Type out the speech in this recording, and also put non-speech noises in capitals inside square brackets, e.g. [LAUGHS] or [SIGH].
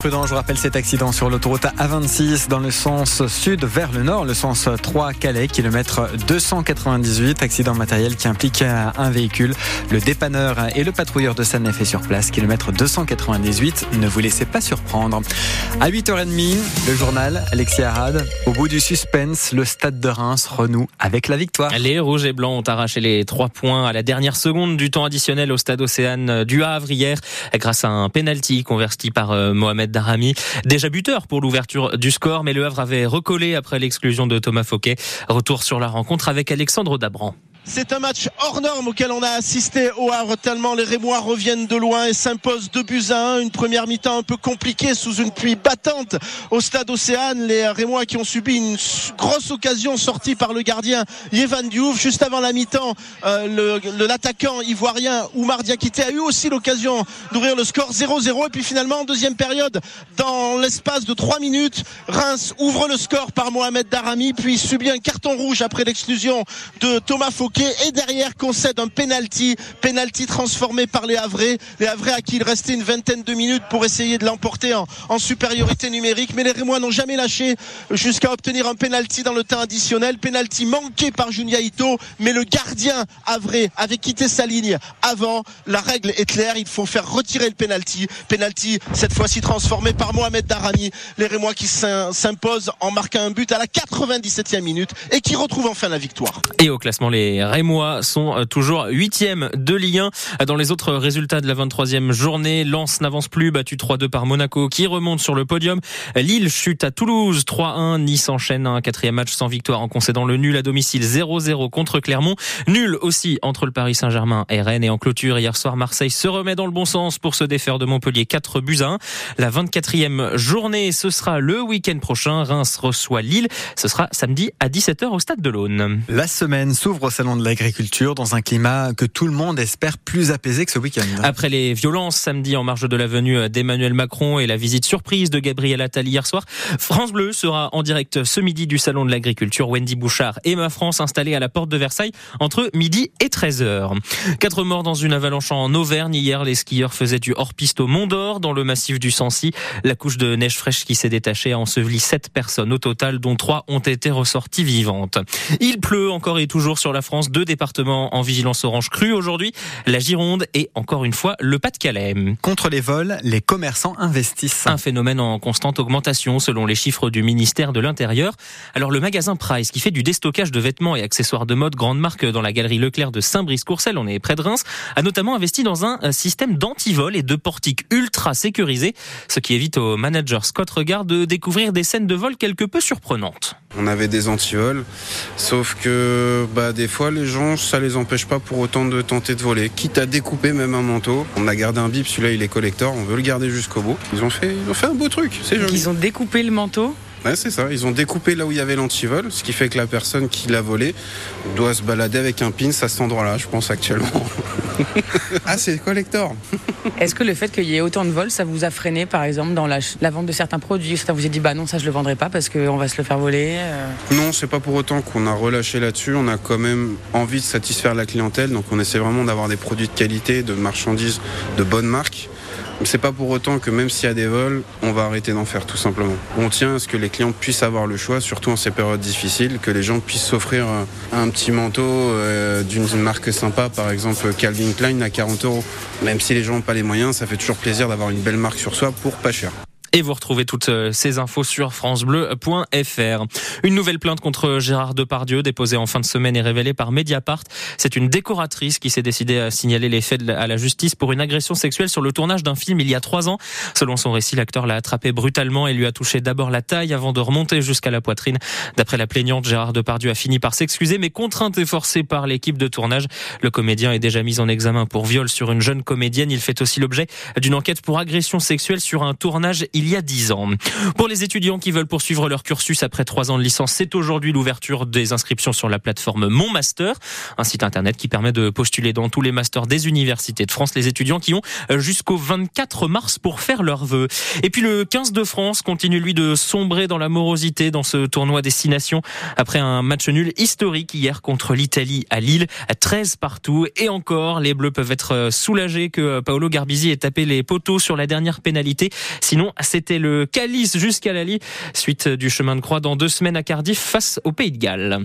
Prudent, je rappelle cet accident sur l'autoroute A26 dans le sens sud vers le nord, le sens 3 Calais, kilomètre 298. Accident matériel qui implique un véhicule. Le dépanneur et le patrouilleur de Sanef est sur place, kilomètre 298. Ne vous laissez pas surprendre. À 8h30, le journal Alexis Arad. Au bout du suspense, le stade de Reims renoue avec la victoire. Les rouges et blancs ont arraché les trois points à la dernière seconde du temps additionnel au stade Océane du Havre hier grâce à un penalty converti par euh, Mohamed Darami. Déjà buteur pour l'ouverture du score, mais le Havre avait recollé après l'exclusion de Thomas Fauquet. Retour sur la rencontre avec Alexandre Dabran. C'est un match hors norme auquel on a assisté au Havre tellement les Rémois reviennent de loin et s'imposent 2 buts à 1. Une première mi-temps un peu compliquée sous une pluie battante au stade Océane. Les Rémois qui ont subi une grosse occasion sortie par le gardien Yévan Diouf. Juste avant la mi-temps, euh, l'attaquant ivoirien Oumar Diakité a eu aussi l'occasion d'ouvrir le score 0-0. Et puis finalement, en deuxième période, dans l'espace de 3 minutes, Reims ouvre le score par Mohamed Darami, puis subit un carton rouge après l'exclusion de Thomas Foucault et derrière concède un penalty, penalty transformé par les Havrais, les Havrais à qui il restait une vingtaine de minutes pour essayer de l'emporter en, supériorité numérique, mais les Rémois n'ont jamais lâché jusqu'à obtenir un penalty dans le temps additionnel, penalty manqué par Junia Ito, mais le gardien Havrais avait quitté sa ligne avant. La règle est claire, il faut faire retirer le penalty, penalty cette fois-ci transformé par Mohamed Darami, les Rémois qui s'imposent en marquant un but à la 97e minute et qui retrouvent enfin la victoire. Et au classement les Rémois sont euh, toujours huitième de Ligue 1. Dans les autres résultats de la 23e journée, Lens n'avance plus, battu 3-2 par Monaco, qui remonte sur le podium. Lille chute à Toulouse, 3-1. Nice enchaîne un quatrième match sans victoire en concédant le nul à domicile 0-0 contre Clermont. Nul aussi entre le Paris Saint-Germain et Rennes. Et en clôture, hier soir, Marseille se remet dans le bon sens pour se défaire de Montpellier 4 buts à 1. La 24e journée, ce sera le week-end prochain. Reims reçoit Lille. Ce sera samedi à 17h au stade de l'Aune. La semaine s'ouvre de l'agriculture dans un climat que tout le monde espère plus apaisé que ce week-end. Après les violences samedi en marge de la venue d'Emmanuel Macron et la visite surprise de Gabriel Attal hier soir, France Bleu sera en direct ce midi du salon de l'agriculture. Wendy Bouchard et ma France installée à la porte de Versailles entre midi et 13h. Quatre morts dans une avalanche en Auvergne. Hier, les skieurs faisaient du hors-piste au Mont d'Or dans le massif du Sancy. La couche de neige fraîche qui s'est détachée a enseveli sept personnes au total, dont trois ont été ressorties vivantes. Il pleut encore et toujours sur la France. Deux départements en vigilance orange crue aujourd'hui, la Gironde et encore une fois le Pas-de-Calais. Contre les vols, les commerçants investissent. Un phénomène en constante augmentation selon les chiffres du ministère de l'Intérieur. Alors le magasin Price qui fait du déstockage de vêtements et accessoires de mode grande marque dans la galerie Leclerc de Saint-Brice-Courcelles, on est près de Reims, a notamment investi dans un système d'antivol et de portiques ultra sécurisés, ce qui évite au manager Scott Regard de découvrir des scènes de vol quelque peu surprenantes. On avait des antivols, sauf que bah, des fois les gens, ça les empêche pas pour autant de tenter de voler. Quitte à découper même un manteau. On a gardé un bip, celui-là il est collector, on veut le garder jusqu'au bout. Ils ont fait, ils ont fait un beau truc, c'est joli. Ils ont découpé le manteau Ouais, c'est ça. Ils ont découpé là où il y avait l'antivol, ce qui fait que la personne qui l'a volé doit se balader avec un pin à cet endroit-là, je pense actuellement. [LAUGHS] ah, c'est collector. Est-ce que le fait qu'il y ait autant de vols, ça vous a freiné, par exemple, dans la, vente de certains produits? Ça vous a dit, bah non, ça je le vendrai pas parce qu'on va se le faire voler euh Non, c'est pas pour autant qu'on a relâché là-dessus. On a quand même envie de satisfaire la clientèle, donc on essaie vraiment d'avoir des produits de qualité, de marchandises de bonne marque. C'est pas pour autant que même s'il y a des vols, on va arrêter d'en faire tout simplement. On tient à ce que les clients puissent avoir le choix, surtout en ces périodes difficiles, que les gens puissent s'offrir un petit manteau euh, d'une marque sympa, par exemple Calvin Klein à 40 euros. Même si les gens n'ont pas les moyens, ça fait toujours plaisir d'avoir une belle marque sur soi pour pas cher. Et vous retrouvez toutes euh, ces infos sur francebleu.fr. Une nouvelle plainte contre Gérard Depardieu déposée en fin de semaine et révélée par Mediapart. C'est une décoratrice qui s'est décidée à signaler les faits à la justice pour une agression sexuelle sur le tournage d'un film il y a trois ans. Selon son récit, l'acteur l'a attrapé brutalement et lui a touché d'abord la taille avant de remonter jusqu'à la poitrine. D'après la plaignante, Gérard Depardieu a fini par s'excuser, mais contrainte et forcée par l'équipe de tournage. Le comédien est déjà mis en examen pour viol sur une jeune comédienne. Il fait aussi l'objet d'une enquête pour agression sexuelle sur un tournage il y a dix ans. Pour les étudiants qui veulent poursuivre leur cursus après trois ans de licence, c'est aujourd'hui l'ouverture des inscriptions sur la plateforme Mon Master, un site internet qui permet de postuler dans tous les masters des universités de France. Les étudiants qui ont jusqu'au 24 mars pour faire leurs vœux. Et puis le 15 de France continue lui de sombrer dans la morosité dans ce tournoi destination après un match nul historique hier contre l'Italie à Lille, 13 partout. Et encore, les Bleus peuvent être soulagés que Paolo Garbisi ait tapé les poteaux sur la dernière pénalité. Sinon, C'était le Calice jusqu'à Lali, suite du chemin de croix dans deux semaines à Cardiff face au Pays de Galles.